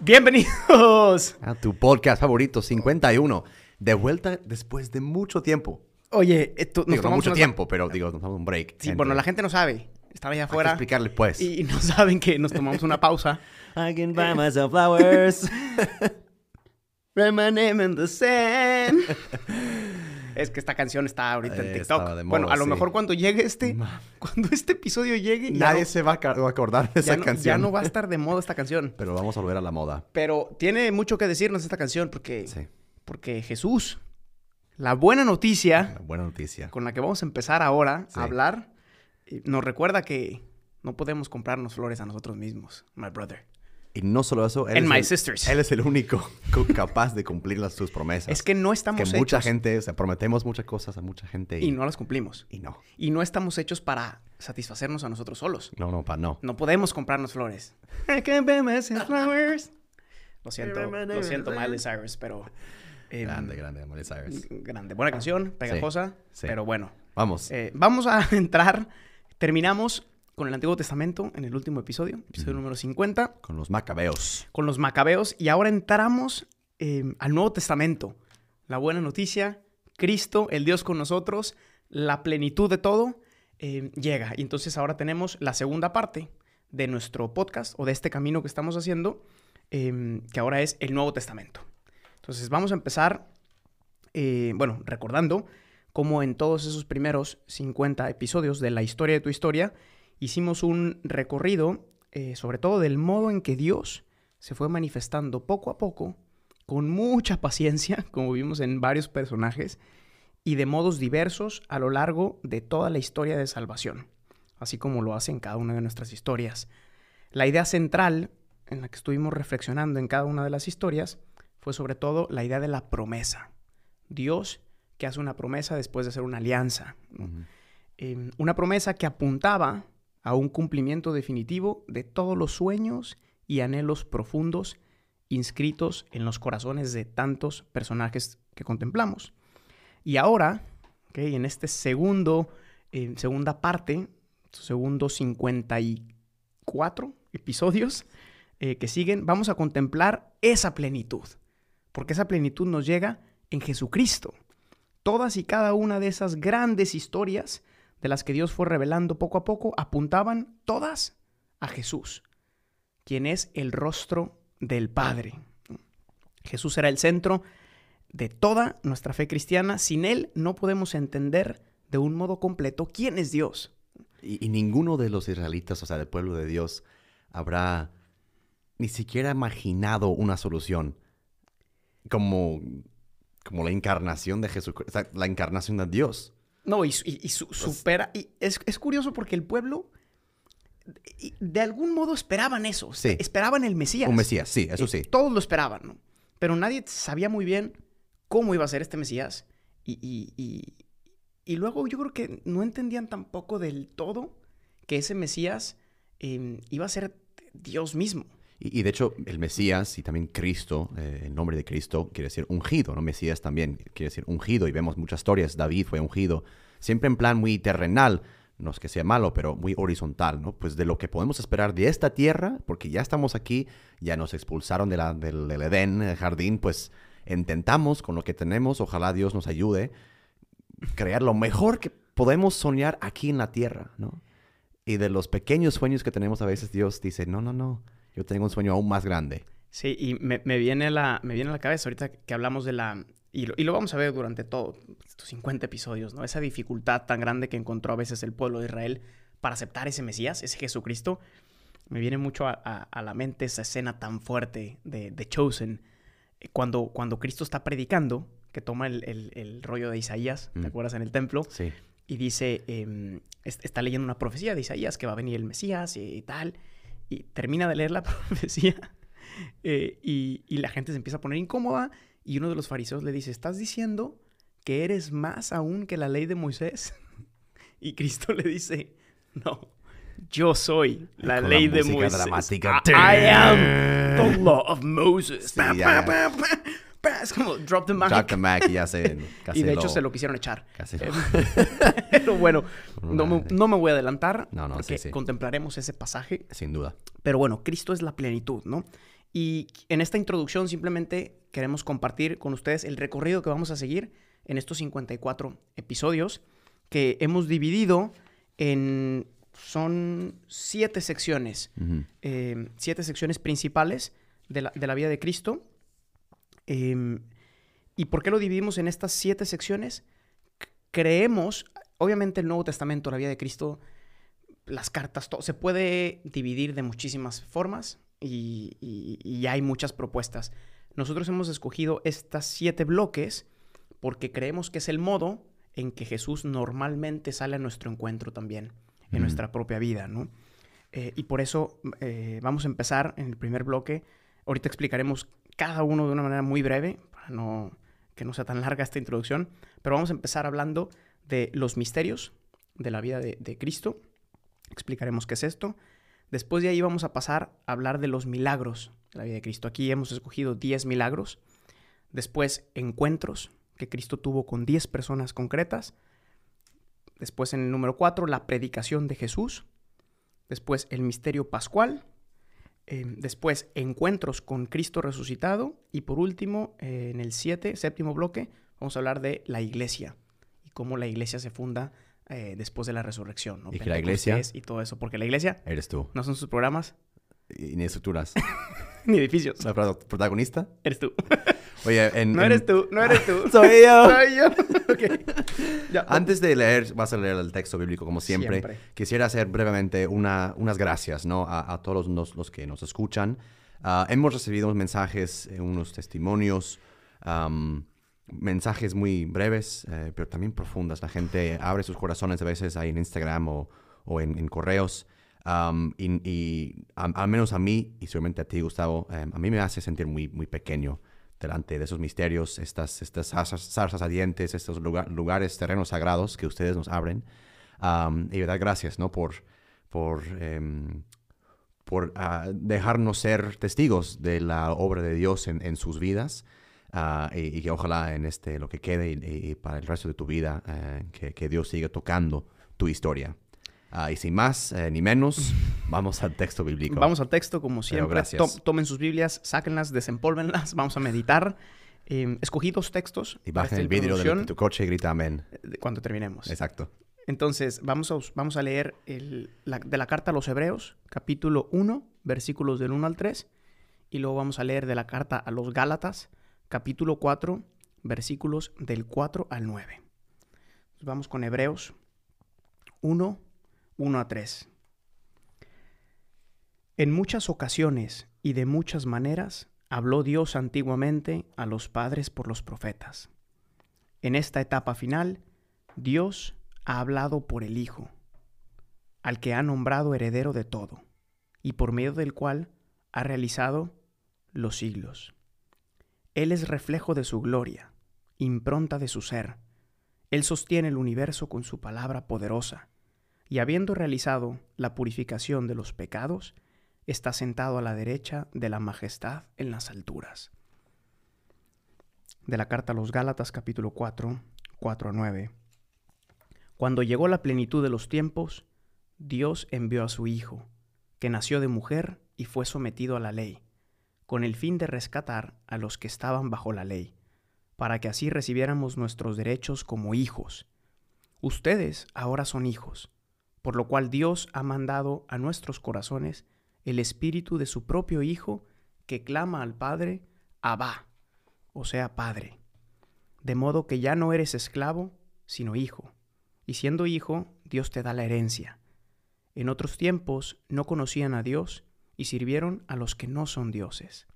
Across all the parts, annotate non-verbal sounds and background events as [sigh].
Bienvenidos. A tu podcast favorito, 51. De vuelta después de mucho tiempo. Oye, esto, Digo, no tomamos mucho unas- tiempo, pero digo, nos damos un break. Sí, bueno, la gente no sabe. Estaba allá Hay que afuera explicarle pues. y no [laughs] saben que nos tomamos una pausa. I can buy myself flowers. Write my name in the sand. [laughs] Es que esta canción está ahorita en Eh, TikTok. bueno, a lo mejor cuando llegue este, cuando este episodio llegue, Nadie no- se va a acordar de esa no, canción. ya no va a [laughs] estar de moda esta canción. Pero vamos a volver a la moda. Pero tiene mucho que decirnos esta canción porque, Sí. porque Jesús, la buena noticia Una buena noticia. con la que vamos a empezar ahora Sí. a hablar, eh, nos recuerda que no podemos comprarnos flores a nosotros mismos, my brother. Y no solo eso, él, And es, my el, sisters. él es el único [laughs] co- capaz de cumplir las, sus promesas. Es que no que estamos mucha hechos gente, o sea, prometemos muchas cosas a mucha gente y, y no las cumplimos. y no. Y no estamos hechos para satisfacernos a nosotros solos. No, no, pa, no. No podemos comprarnos flores. [laughs] I can buy myself flowers. Lo siento, lo siento, Miley Cyrus, pero... eh, Grande, grande, Miley Cyrus. Grande. Buena canción, pegajosa, sí. pero bueno. Vamos. Eh, vamos a [laughs] entrar, terminamos con el Antiguo Testamento en el último episodio, episodio número 50, Con los macabeos. con los macabeos, y ahora entramos eh, al Nuevo Testamento. La buena noticia, Cristo, el Dios con nosotros, la plenitud de todo, eh, llega. Y entonces ahora tenemos la segunda parte de nuestro podcast o de este camino que estamos haciendo, eh, que ahora es el Nuevo Testamento. Entonces vamos a empezar, eh, bueno, recordando cómo en todos esos primeros 50 episodios de la historia de tu historia, hicimos un recorrido eh, sobre todo del modo en que Dios se fue manifestando poco a poco, con mucha [laughs] paciencia, como vimos en varios personajes, y de modos diversos a lo largo de toda la historia de salvación, así como lo hace en cada una de nuestras historias. La idea central en la que estuvimos reflexionando en cada una de las historias fue sobre todo la idea de la promesa. Dios que hace una promesa después de hacer una alianza. Eh, una promesa que apuntaba a un cumplimiento definitivo de todos los sueños y anhelos profundos inscritos en los corazones de tantos personajes que contemplamos. Y ahora, ¿ok? en este segundo, eh, segunda parte, segundo 54 episodios eh, que siguen, vamos a contemplar esa plenitud. Porque esa plenitud nos llega en Jesucristo. Todas y cada una de esas grandes historias de las que Dios fue revelando poco a poco apuntaban todas a Jesús, quien es el rostro del Padre. Jesús era el centro de toda nuestra fe cristiana. Sin Él no podemos entender de un modo completo quién es Dios. Y, ninguno de los israelitas, o sea, del pueblo de Dios, habrá ni siquiera imaginado una solución como, como la encarnación de Jesucristo, la encarnación de Dios. No, y, y- y su- supera. Y es, es curioso porque el pueblo de algún modo esperaban eso. Sí. Esperaban el Mesías. Un Mesías, sí, eso sí. Todos lo esperaban, ¿no? Pero nadie sabía muy bien cómo iba a ser este Mesías. Y, y- y- y luego yo creo que no entendían tampoco del todo que ese Mesías eh, iba a ser Dios mismo. Y, de hecho, el Mesías y también Cristo, eh, el nombre de Cristo quiere decir ungido, ¿no? Mesías también quiere decir ungido y vemos muchas historias, David fue ungido, siempre en plan muy terrenal, no es que sea malo, pero muy horizontal, ¿no? Pues de lo que podemos esperar de esta tierra, porque ya estamos aquí, ya nos expulsaron de la, del, del Edén, el jardín, pues intentamos con lo que tenemos, ojalá Dios nos ayude, crear lo mejor que podemos soñar aquí en la tierra, ¿no? Y de los pequeños sueños que tenemos a veces Dios dice, no, no, no, yo tengo un sueño aún más grande. Sí, y me, me viene, a la, me viene a la cabeza ahorita que hablamos de la... Y lo, y lo vamos a ver durante todos estos 50 episodios, ¿no? Esa dificultad tan grande que encontró a veces el pueblo de Israel para aceptar ese Mesías, ese Jesucristo. Me viene mucho a, a- a la mente esa escena tan fuerte de, de Chosen, eh, cuando, cuando Cristo está predicando, que toma el, el- el rollo de Isaías, ¿te Mm. acuerdas? En el templo, Sí. y dice, es- está leyendo una profecía de Isaías que va a venir el Mesías y, y tal, y termina de leer la [laughs] profecía eh, y, y la gente se empieza a poner incómoda Y uno de los fariseos le dice, ¿estás diciendo que eres más aún que la ley de Moisés? [laughs] Y Cristo le dice, no, yo soy la Con la ley de música Moisés. dramática. I, I am the law of Moses. Sí, [laughs] pa, pa, pa. Es como drop the mic. Jack the Mac y ya se [laughs] casi y de hecho lo- se lo quisieron echar. casi Eh, lo- [laughs] Pero bueno, no me, no me voy a adelantar No, no, porque sí, sí. contemplaremos ese pasaje. Sin duda. Pero bueno, Cristo es la plenitud, ¿no? Y en esta introducción simplemente queremos compartir con ustedes el recorrido que vamos a seguir en estos 54 episodios que hemos dividido en... Son siete secciones, Ujú. eh, siete secciones principales de la, de la vida de Cristo. Em, ¿Y por qué lo dividimos en estas siete secciones? Creemos, obviamente el Nuevo Testamento, la vida de Cristo, las cartas, todo, se puede dividir de muchísimas formas y, y- y hay muchas propuestas. Nosotros hemos escogido estas siete bloques porque creemos que es el modo en que Jesús normalmente sale a nuestro encuentro también, en nuestra propia vida, ¿no? Eh, y por eso eh, vamos a empezar en el primer bloque. Ahorita explicaremos cada uno de una manera muy breve, para no, que no sea tan larga esta introducción, pero vamos a empezar hablando de los misterios de la vida de, de Cristo. Explicaremos qué es esto. Después de ahí vamos a pasar a hablar de los milagros de la vida de Cristo. Aquí hemos escogido 10 milagros. Después, encuentros que Cristo tuvo con 10 personas concretas. Después, en el número 4, la predicación de Jesús. Después, el misterio pascual. Eh, después, encuentros con Cristo resucitado. Y por último, eh, en el 7, séptimo bloque, vamos a hablar de la iglesia y cómo la iglesia se funda eh, después de la resurrección. ¿no? Y que la iglesia- Y todo eso. Porque la iglesia Eres tú. no son sus programas Y ni estructuras. [laughs] ni edificios. ¿La pro- protagonista? Eres tú. [laughs] Oye, en, No en- eres tú, no eres tú. [laughs] Soy yo. Soy yo. Ya. Antes de leer, vas a leer el texto bíblico como siempre. Siempre. Quisiera hacer brevemente una, unas gracias ¿no? a, a todos los, los que nos escuchan. Ah, hemos recibido unos mensajes, eh, unos testimonios, am, mensajes muy breves, eh, pero también profundas. La gente abre sus corazones a veces ahí en Instagram o, o en, en correos. Y a- al menos a mí, y seguramente a ti, Gustavo, em, a mí me hace sentir muy, muy pequeño delante de esos misterios, estas, estas zarzas, zarzas ardientes, estos lugar- lugares, terrenos sagrados que ustedes nos abren. Am, y verdad, gracias, ¿no? Por, por, em, por ah, dejarnos ser testigos de la obra de Dios en, sus vidas. ah, y, que ojalá en este, lo que quede y, y para el resto de tu vida, eh, que, que Dios siga tocando tu historia. Ah, y sin más eh, ni menos, [laughs] vamos al texto bíblico. Vamos al texto, como siempre. gracias. To- tomen sus Biblias, sáquenlas, desempólvenlas. Vamos a meditar. Eh, escogí dos textos. y bajen el vidrio de, tu coche y grita amén. eh, cuando terminemos. Exacto. Entonces, vamos a, vamos a leer el- la- de la carta a los Hebreos, capítulo 1, versículos del 1 al 3. Y luego vamos a leer de la carta a los Gálatas, capítulo 4, versículos del 4 al 9. Entonces, vamos con Hebreos 1, 1 a 3. En muchas ocasiones y de muchas maneras habló Dios antiguamente a los padres por los profetas. En esta etapa final, Dios ha hablado por el Hijo, al que ha nombrado heredero de todo, y por medio del cual ha realizado los siglos. Él es reflejo de su gloria, impronta de su ser. Él sostiene el universo con su palabra poderosa, y habiendo realizado la purificación de los pecados, está sentado a la derecha de la majestad en las alturas. De la carta a los Gálatas capítulo 4, 4 a 9. Cuando llegó la plenitud de los tiempos, Dios envió a su Hijo, que nació de mujer y fue sometido a la ley, con el fin de rescatar a los que estaban bajo la ley, para que así recibiéramos nuestros derechos como hijos. Ustedes ahora son hijos, por lo cual Dios ha mandado a nuestros corazones el espíritu de su propio Hijo que clama al Padre, Abba, o sea, Padre. De modo que ya no eres esclavo, sino hijo. Y siendo hijo, Dios te da la herencia. En otros tiempos no conocían a Dios y sirvieron a los que no son dioses.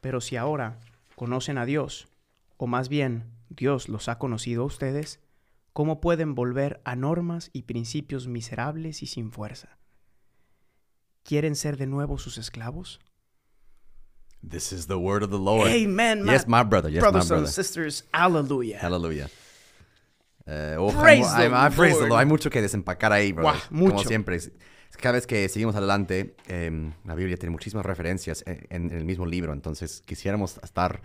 Pero si ahora conocen a Dios, o más bien Dios los ha conocido a ustedes, ¿cómo pueden volver a normas y principios miserables y sin fuerza? ¿Quieren ser de nuevo sus esclavos? This is the word of the Lord. Amen, Yes, my my brother. Yes, Brothers my and brother. sisters, hallelujah. Hallelujah. Eh, uf, Praise hay, the hay- hay- praise the Lord. Hay mucho que desempacar ahí, bro. Guau, Como mucho. siempre. es- Cada vez que seguimos adelante, em, la Biblia tiene muchísimas referencias en, en el mismo libro. Entonces, quisiéramos estar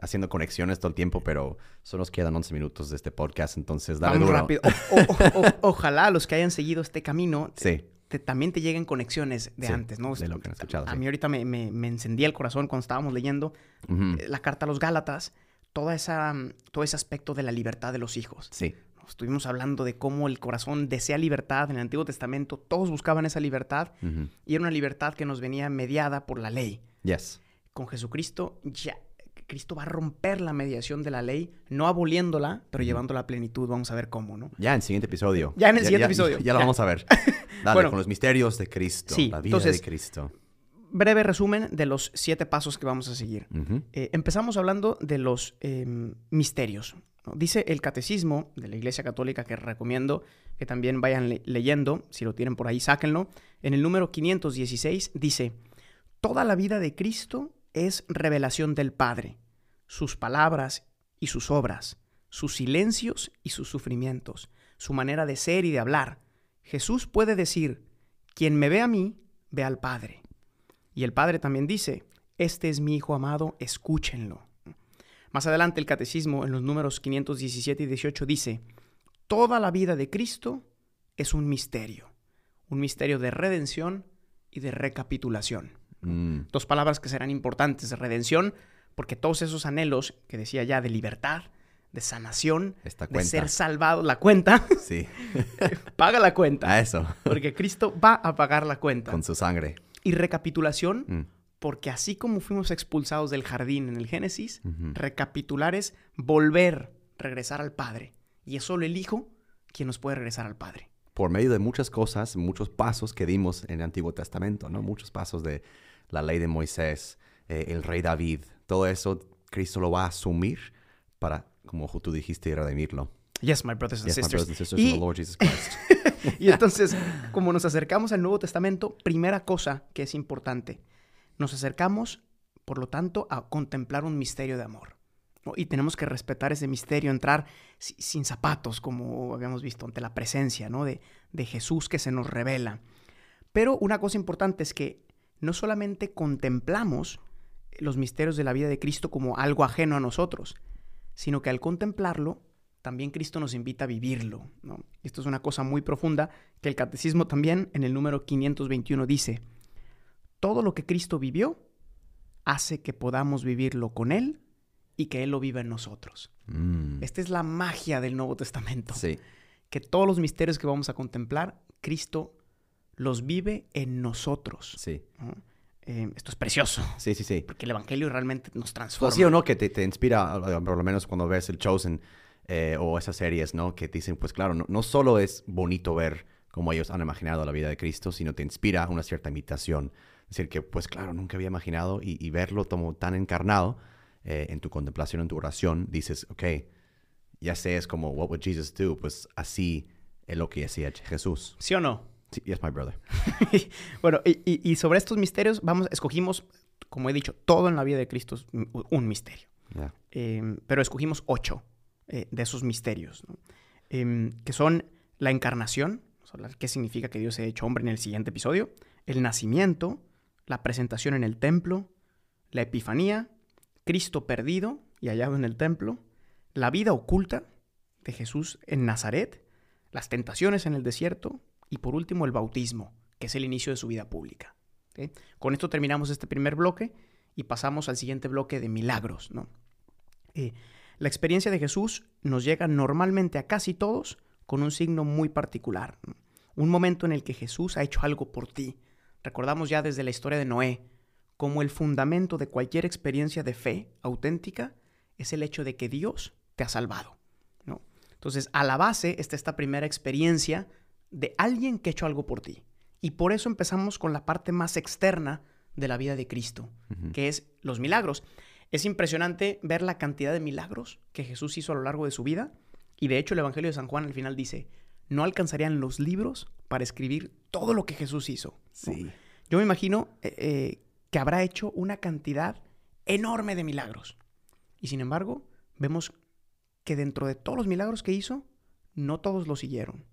haciendo conexiones todo el tiempo, pero solo nos quedan 11 minutos de este podcast. Entonces, dale Vamos duro. rápido. O- o- o- ojalá los que hayan seguido este camino [laughs] te- Sí. te- también te lleguen conexiones de Sí, antes, ¿no? de lo que han escuchado, A sí. mí ahorita me, me, me encendía el corazón cuando estábamos leyendo eh, la carta a los Gálatas, toda esa, mm, todo ese aspecto de la libertad de los hijos. Sí. Estuvimos hablando de cómo el corazón desea libertad en el Antiguo Testamento, todos buscaban esa libertad y era una libertad que nos venía mediada por la ley. Yes. Con Jesucristo ya Cristo va a romper la mediación de la ley, no aboliéndola, pero llevándola a plenitud. Vamos a ver cómo, ¿no? Ya en el siguiente episodio. Ya en el siguiente episodio. Ya, lo Ya. vamos a ver. [laughs] Dale, Bueno. con los misterios de Cristo. Sí, la vida entonces- de Cristo. Breve resumen de los siete pasos que vamos a seguir. Eh, empezamos hablando de los eh, misterios. ¿no? Dice el catecismo de la Iglesia Católica que recomiendo que también vayan le- leyendo, si lo tienen por ahí, sáquenlo. En el número 516 dice, toda la vida de Cristo es revelación del Padre, sus palabras y sus obras, sus silencios y sus sufrimientos, su manera de ser y de hablar. Jesús puede decir, quien me ve a mí, ve al Padre. Y el Padre también dice, este es mi Hijo amado, escúchenlo. Más adelante el Catecismo, en los números 517 y 18, dice, toda la vida de Cristo es un misterio, un misterio de redención y de recapitulación. Mm, Dos palabras que serán importantes, de redención, porque todos esos anhelos que decía ya de libertad, de sanación, Esta de ser salvado, la cuenta, [laughs] Sí. [laughs] paga la cuenta, A eso. porque Cristo va a pagar la cuenta. Con su sangre. Y recapitulación, Mm. porque así como fuimos expulsados del jardín en el Génesis, recapitular es volver, regresar al Padre. Y es solo el Hijo quien nos puede regresar al Padre. Por medio de muchas cosas, muchos pasos que dimos en el Antiguo Testamento, ¿no? Muchos pasos de la ley de Moisés, eh, el rey David. Todo eso, Cristo lo va a asumir para, como tú dijiste, redimirlo. Yes, my brothers and Yes, my sisters. brothers and sisters in y, the Lord Jesus Christ. [laughs] y entonces, como nos acercamos al Nuevo Testamento, primera cosa que es importante, nos acercamos, por lo tanto, a contemplar un misterio de amor. ¿no? Y tenemos que respetar ese misterio, entrar si- sin zapatos, como habíamos visto, ante la presencia ¿no? de, de Jesús que se nos revela. Pero una cosa importante es que no solamente contemplamos los misterios de la vida de Cristo como algo ajeno a nosotros, sino que al contemplarlo, también Cristo nos invita a vivirlo. ¿no? Esto es una cosa muy profunda que el catecismo también en el número 521 dice, todo lo que Cristo vivió hace que podamos vivirlo con Él y que Él lo viva en nosotros. Mm, Esta es la magia del Nuevo Testamento, Sí. que todos los misterios que vamos a contemplar, Cristo los vive en nosotros. Sí. ¿no? Eh, esto es precioso, Sí, sí, sí. porque el Evangelio realmente nos transforma. sí o no que te, te inspira, por lo menos cuando ves el Chosen eh, o esas series, ¿no? Que dicen, pues claro, no, no solo es bonito ver cómo ellos han imaginado la vida de Cristo, sino te inspira una cierta imitación. Es decir, que pues claro, nunca había imaginado y, y verlo como tan encarnado eh, en tu contemplación, en tu oración, dices, ok, ya sé, es como, what would Jesus do? Pues así es lo que hacía Jesús. ¿Sí o no? Sí, yes, my brother. [laughs] bueno, y, y- y sobre estos misterios, vamos, escogimos, como he dicho, todo en la vida de Cristo es un- misterio. Yeah. Eh, pero escogimos ocho eh, de esos misterios, ¿no? Em, que son la encarnación, qué significa que Dios se ha hecho hombre en el siguiente episodio, el nacimiento, la presentación en el templo, la epifanía, Cristo perdido y hallado en el templo, la vida oculta de Jesús en Nazaret, las tentaciones en el desierto y por último el bautismo, que es el inicio de su vida pública. Con esto terminamos este primer bloque y pasamos al siguiente bloque de milagros. ¿no? Eh, la experiencia de Jesús nos llega normalmente a casi todos con un signo muy particular. Un momento en el que Jesús ha hecho algo por ti. Recordamos ya desde la historia de Noé como el fundamento de cualquier experiencia de fe auténtica es el hecho de que Dios te ha salvado. ¿no? Entonces, a la base está esta primera experiencia de alguien que ha hecho algo por ti. Y por eso empezamos con la parte más externa de la vida de Cristo, que es los milagros. Es impresionante ver la cantidad de milagros que Jesús hizo a lo largo de su vida. Y de hecho el Evangelio de San Juan al final dice, no alcanzarían los libros para escribir todo lo que Jesús hizo. ¿no? Sí. Yo me imagino eh, eh, que habrá hecho una cantidad enorme de milagros. Y sin embargo, vemos que dentro de todos los milagros que hizo, no todos lo siguieron.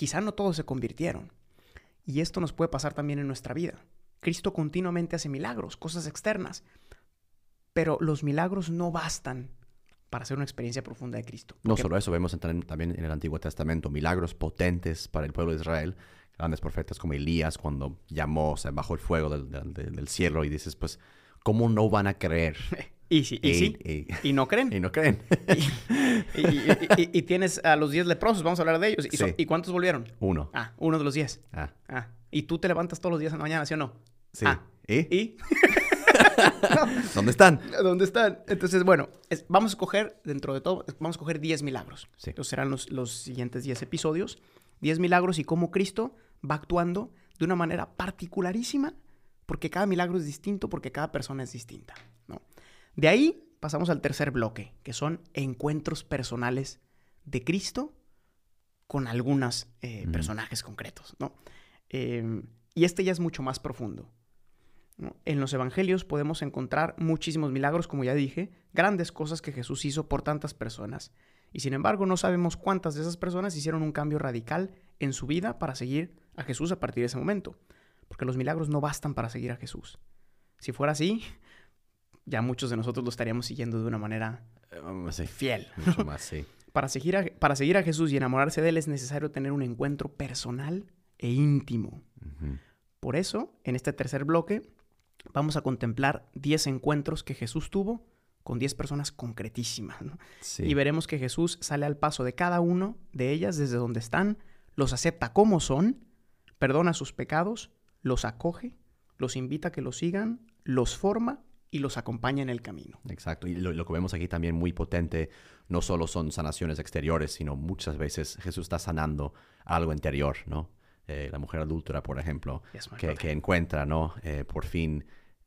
Quizá no todos se convirtieron. Y esto nos puede pasar también en nuestra vida. Cristo continuamente hace milagros, cosas externas, pero los milagros no bastan para hacer una experiencia profunda de Cristo. No solo eso, vemos también en el Antiguo Testamento milagros potentes para el pueblo de Israel, grandes profetas como Elías cuando llamó, o bajo el fuego del, cielo y dices, pues, ¿cómo no van a creer? [laughs] Y sí, y, sí, [laughs] y, no creen. Y no creen. y, tienes a los diez leprosos, vamos a hablar de ellos. ¿Y, cuántos volvieron? Uno. Ah, uno de los diez. Ah. ah. ¿Y tú te levantas todos los días en la mañana, sí o no? Sí. Ah. ¿Y? [laughs] ¿Dónde están? ¿Dónde están? Entonces, bueno, vamos a escoger, dentro de todo, vamos a escoger 10 milagros. Sí. Entonces serán los, los siguientes 10 episodios. 10 milagros y cómo Cristo va actuando de una manera particularísima, porque cada milagro es distinto, porque cada persona es distinta. ¿no? De ahí pasamos al tercer bloque, que son encuentros personales de Cristo con algunos eh, personajes concretos. ¿no? Eh, y este ya es mucho más profundo. En los evangelios podemos encontrar muchísimos milagros, como ya dije, grandes cosas que Jesús hizo por tantas personas. Y sin embargo no sabemos cuántas de esas personas hicieron un cambio radical en su vida para seguir a Jesús a partir de ese momento. Porque los milagros no bastan para seguir a Jesús. Si fuera así, ya muchos de nosotros lo estaríamos siguiendo de una manera eh, fiel. [laughs] Mucho más, sí. [laughs] para, seguir a, para seguir a Jesús y enamorarse de Él es necesario tener un encuentro personal e íntimo. Por eso, en este tercer bloque, vamos a contemplar 10 encuentros que Jesús tuvo con 10 personas concretísimas. Y veremos que Jesús sale al paso de cada uno de ellas desde donde están, los acepta como son, perdona sus pecados, los acoge, los invita a que los sigan, los forma y los acompaña en el camino. Exacto. Y lo, que vemos aquí también muy potente, no solo son sanaciones exteriores, sino muchas veces Jesús está sanando algo interior, ¿no? Eh, la mujer adúltera, por ejemplo, que, encuentra, ¿no? Eh, por fin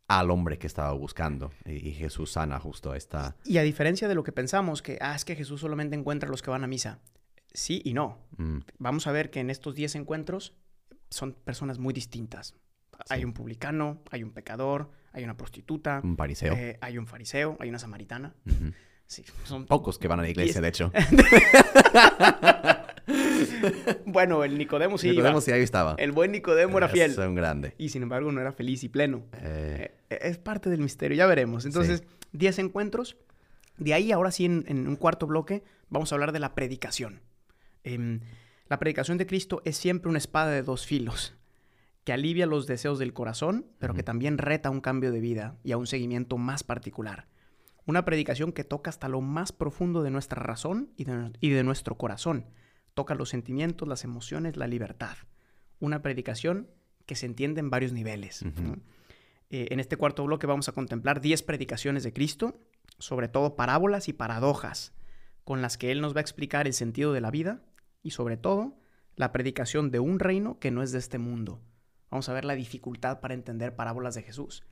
al hombre que estaba buscando. Y, Jesús sana justo esta... Y a diferencia de lo que pensamos, que, ah, es que Jesús solamente encuentra a los que van a misa. Sí y no. Mm. Vamos a ver que en estos 10 encuentros son personas muy distintas. Hay un publicano, hay un pecador, hay una prostituta. Un fariseo. Eh, hay un fariseo, hay una samaritana. Sí, son pocos que van a la iglesia, de hecho. [laughs] bueno, el Nicodemo sí Nicodemo sí ahí estaba. El buen Nicodemo era fiel. Es un grande. Y sin embargo no era feliz y pleno. Eh. Eh, es parte del misterio, ya veremos. Entonces, 10 encuentros. De ahí, ahora sí, en, un cuarto bloque, vamos a hablar de la predicación. Em, la predicación de Cristo es siempre una espada de dos filos, que alivia los deseos del corazón, pero que también reta un cambio de vida y a un seguimiento más particular. Una predicación que toca hasta lo más profundo de nuestra razón y de nuestro corazón toca los sentimientos, las emociones, la libertad. Una predicación que se entiende en varios niveles. Eh, en este cuarto bloque vamos a contemplar 10 predicaciones de Cristo, sobre todo parábolas y paradojas, con las que Él nos va a explicar el sentido de la vida y sobre todo la predicación de un reino que no es de este mundo. Vamos a ver la dificultad para entender parábolas de Jesús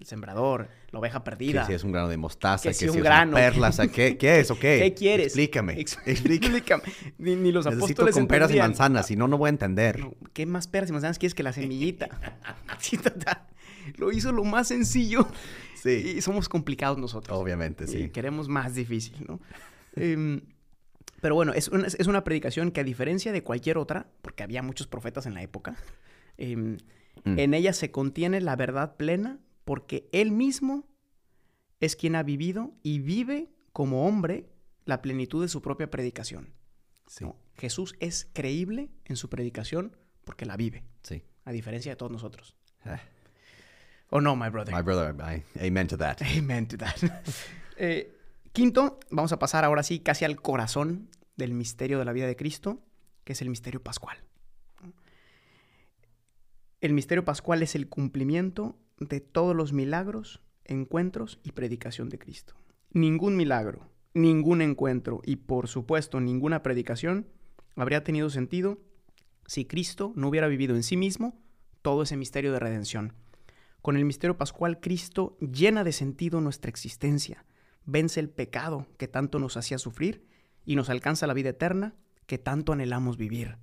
el sembrador, la oveja perdida. Que si es un grano de mostaza, que, si, es una perla, ¿qué, ¿qué, es o qué? ¿Qué quieres? Explícame. [laughs] Explícame. Ni, los Necesito apóstoles con peras y manzanas, si no, no voy a entender. ¿Qué más peras y manzanas quieres que la semillita? [laughs] Lo hizo lo más sencillo. Sí. Y somos complicados nosotros. Obviamente, sí. queremos más difícil, ¿no? Em, pero bueno, es una, es una predicación que a diferencia de cualquier otra, porque había muchos profetas en la época, em, mm. en ella se contiene la verdad plena porque Él mismo es quien ha vivido y vive como hombre la plenitud de su propia predicación. Jesús es creíble en su predicación porque la vive. Sí. A diferencia de todos nosotros. ¿O no, my brother? My brother, amen to that. [laughs] Amen to that. [laughs] Eh, quinto, vamos a pasar ahora sí casi al corazón del misterio de la vida de Cristo, que es el misterio pascual. El misterio pascual es el cumplimiento de todos los milagros, encuentros y predicación de Cristo. Ningún milagro, ningún encuentro y por supuesto ninguna predicación habría tenido sentido si Cristo no hubiera vivido en sí mismo todo ese misterio de redención. Con el misterio pascual Cristo llena de sentido nuestra existencia, vence el pecado que tanto nos hacía sufrir y nos alcanza la vida eterna que tanto anhelamos vivir.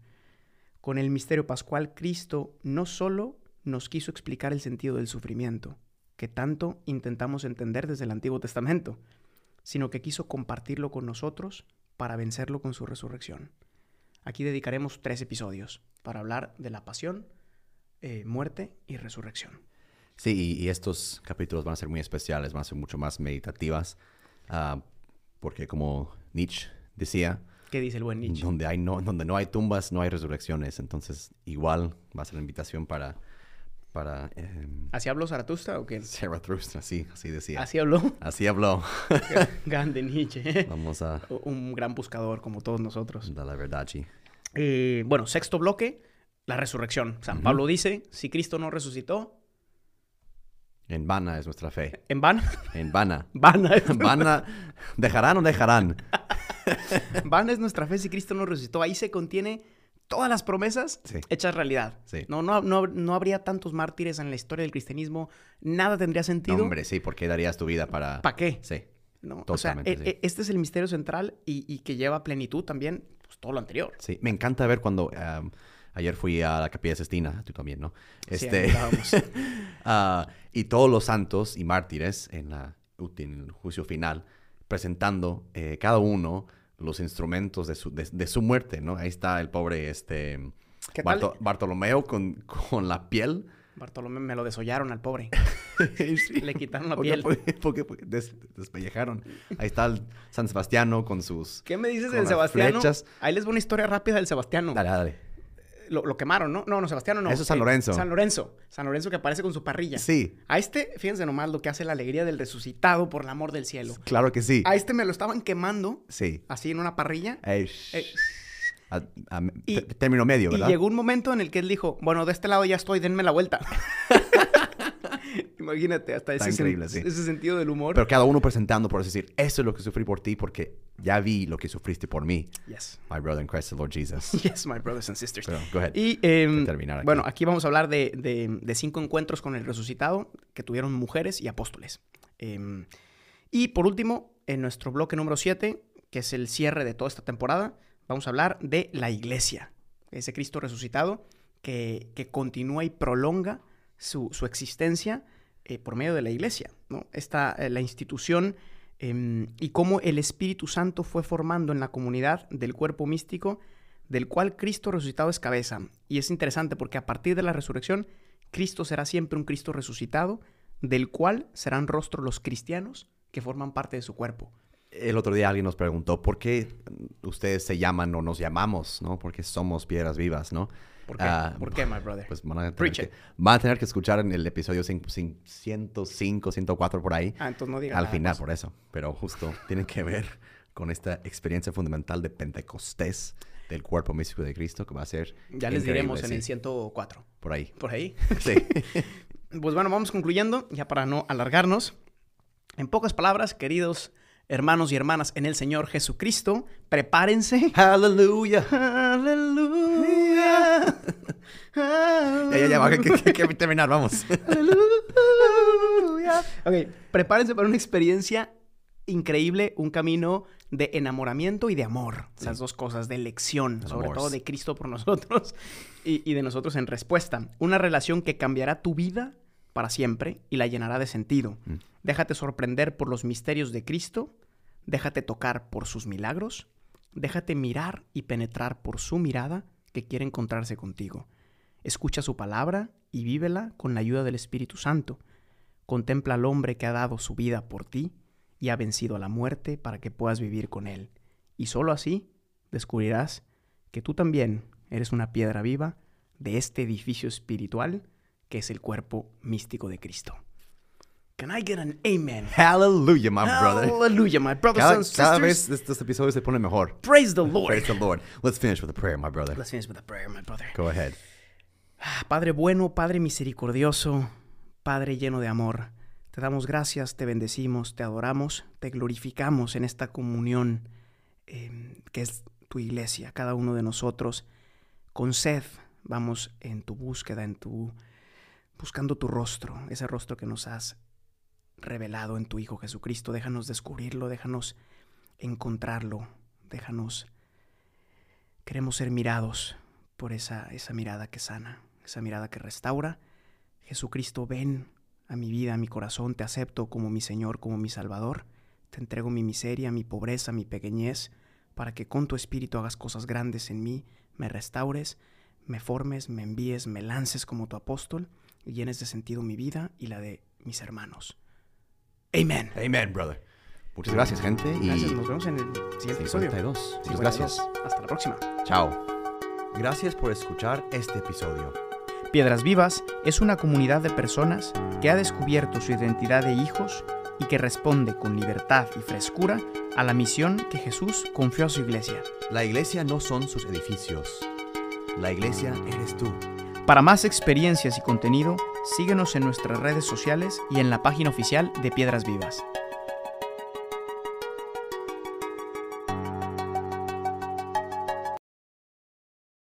Con el misterio pascual Cristo no solo nos quiso explicar el sentido del sufrimiento, que tanto intentamos entender desde el Antiguo Testamento, sino que quiso compartirlo con nosotros para vencerlo con su resurrección. Aquí dedicaremos tres episodios para hablar de la pasión, eh, muerte y resurrección. Sí, y, estos capítulos van a ser muy especiales, van a ser mucho más meditativas, ah, porque como Nietzsche decía, ¿Qué dice el buen Nietzsche? Donde, hay no, donde no hay tumbas, no hay resurrecciones. Entonces, igual va a ser la invitación para... para em, ¿Así habló Zaratustra o qué? Zaratustra, sí, así decía. ¿Así habló? Así habló. [laughs] Grande Nietzsche. Vamos a... Un gran buscador como todos nosotros. Da la verdad, sí. Eh, bueno, sexto bloque, la resurrección. San Pablo dice, si Cristo no resucitó... En vana es nuestra fe. ¿En vana? En vana. [laughs] Vana. En vana. ¿Dejarán o dejarán? [laughs] Van es nuestra fe si Cristo nos resucitó. Ahí se contiene todas las promesas hechas realidad. No, no, no, habría tantos mártires en la historia del cristianismo. Nada tendría sentido. hombre, sí, ¿por qué darías tu vida para...? ¿Para qué? Sí. No, o sea, e, e, este es el misterio central y, que lleva a plenitud también pues, todo lo anterior. Sí, me encanta ver cuando... ayer fui a la Capilla Sestina, tú también, ¿no? Este, sí, uh, [laughs] y todos los santos y mártires en, la, en el juicio final presentando eh, cada uno los instrumentos de su, de, su, muerte, ¿no? Ahí está el pobre este, Bartolomeo con, con, la piel. Bartolomeo me lo desollaron al pobre. [laughs] Le quitaron la piel. Porque, despellejaron. Ahí está el San Sebastiano con sus... ¿Qué me dices del Sebastiano? Ahí les voy una historia rápida del Sebastiano. Dale, dale lo, quemaron, ¿no? No, no, Sebastián no. Eso es San Lorenzo. San Lorenzo. San Lorenzo que aparece con su parrilla. Sí. A este, fíjense nomás lo que hace la alegría del resucitado por el amor del cielo. Claro que sí. A este me lo estaban quemando. Sí. Así en una parrilla. Eh, término medio, ¿verdad? Y llegó un momento en el que él dijo, bueno, de este lado ya estoy, denme la vuelta. [laughs] Imagínate, hasta ese, ese, sentido del humor. Pero cada uno presentando por decir, eso es lo que sufrí por ti porque ya vi lo que sufriste por mí. Yes. My brother in Christ, the Lord Jesus. [laughs] Yes, my brothers and sisters. go ahead. Y em, bueno, aquí vamos a hablar de, de, cinco encuentros con el resucitado que tuvieron mujeres y apóstoles. Em, y por último, en nuestro bloque número 7, que es el cierre de toda esta temporada, vamos a hablar de la iglesia. Ese Cristo resucitado que, que continúa y prolonga su, su existencia eh, por medio de la iglesia, ¿no? Esta, eh, la institución em, y cómo el Espíritu Santo fue formando en la comunidad del cuerpo místico del cual Cristo resucitado es cabeza. Y es interesante porque a partir de la resurrección, Cristo será siempre un Cristo resucitado, del cual serán rostros los cristianos que forman parte de su cuerpo. El otro día alguien nos preguntó, ¿por qué ustedes se llaman o nos llamamos, ¿no? Porque somos piedras vivas, ¿no? ¿Por qué? Uh, ¿Por qué, my brother? Pues van a, tener que, van a tener que escuchar en el episodio 105, 104 por ahí. Ah, entonces no digan Al final, por eso. Pero justo tienen que ver con esta experiencia fundamental de Pentecostés del cuerpo místico de Cristo que va a ser. Ya les diremos en el 104. Por ahí. Por ahí. [laughs] Sí. [laughs] pues bueno, vamos concluyendo, ya para no alargarnos. En pocas palabras, queridos hermanos y hermanas en el Señor Jesucristo, prepárense. [laughs] Aleluya. Aleluya. ya, ya, ya, va, que, que, terminar, vamos. Aleluya. Ok, prepárense para una experiencia increíble, un camino de enamoramiento y de amor. Esas dos cosas, de elección, sobre todo de Cristo por nosotros [laughs] y, y de nosotros en respuesta. Una relación que cambiará tu vida para siempre y la llenará de sentido. Mm. Déjate sorprender por los misterios de Cristo, déjate tocar por sus milagros, déjate mirar y penetrar por su mirada que quiere encontrarse contigo. Escucha su palabra y vívela con la ayuda del Espíritu Santo. Contempla al hombre que ha dado su vida por ti y ha vencido a la muerte para que puedas vivir con él. Y sólo así descubrirás que tú también eres una piedra viva de este edificio espiritual que es el cuerpo místico de Cristo. Can I get an amen? Hallelujah, my brother. Hallelujah, my brothers cada, and sisters. Cada vez estos episodios se ponen mejor. Praise the Lord. Praise the Lord. Let's finish with a prayer, my brother. Let's finish with a prayer, my brother. Go ahead. Ah, Padre bueno, Padre misericordioso, Padre lleno de amor, te damos gracias, te bendecimos, te adoramos, te glorificamos en esta comunión eh, que es tu iglesia, cada uno de nosotros. Con sed vamos en tu búsqueda, en tu buscando tu rostro, ese rostro que nos has revelado en tu Hijo Jesucristo. Déjanos descubrirlo, déjanos encontrarlo, déjanos... Queremos ser mirados por esa, esa mirada que sana, esa mirada que restaura. Jesucristo, ven a mi vida, a mi corazón, te acepto como mi Señor, como mi Salvador. Te entrego mi miseria, mi pobreza, mi pequeñez, para que con tu Espíritu hagas cosas grandes en mí, me restaures, me formes, me envíes, me lances como tu apóstol llenes de sentido mi vida y la de mis hermanos. Amén. Amen, brother. Muchas gracias, gente. Y Gracias, nos vemos en el siguiente episodio. 52. Muchas 52. gracias. Hasta la próxima. Chao. Gracias por escuchar este episodio. Piedras Vivas es una comunidad de personas que ha descubierto su identidad de hijos y que responde con libertad y frescura a la misión que Jesús confió a su iglesia. La iglesia no son sus edificios. La iglesia eres tú. Para más experiencias y contenido, síguenos en nuestras redes sociales y en la página oficial de Piedras Vivas.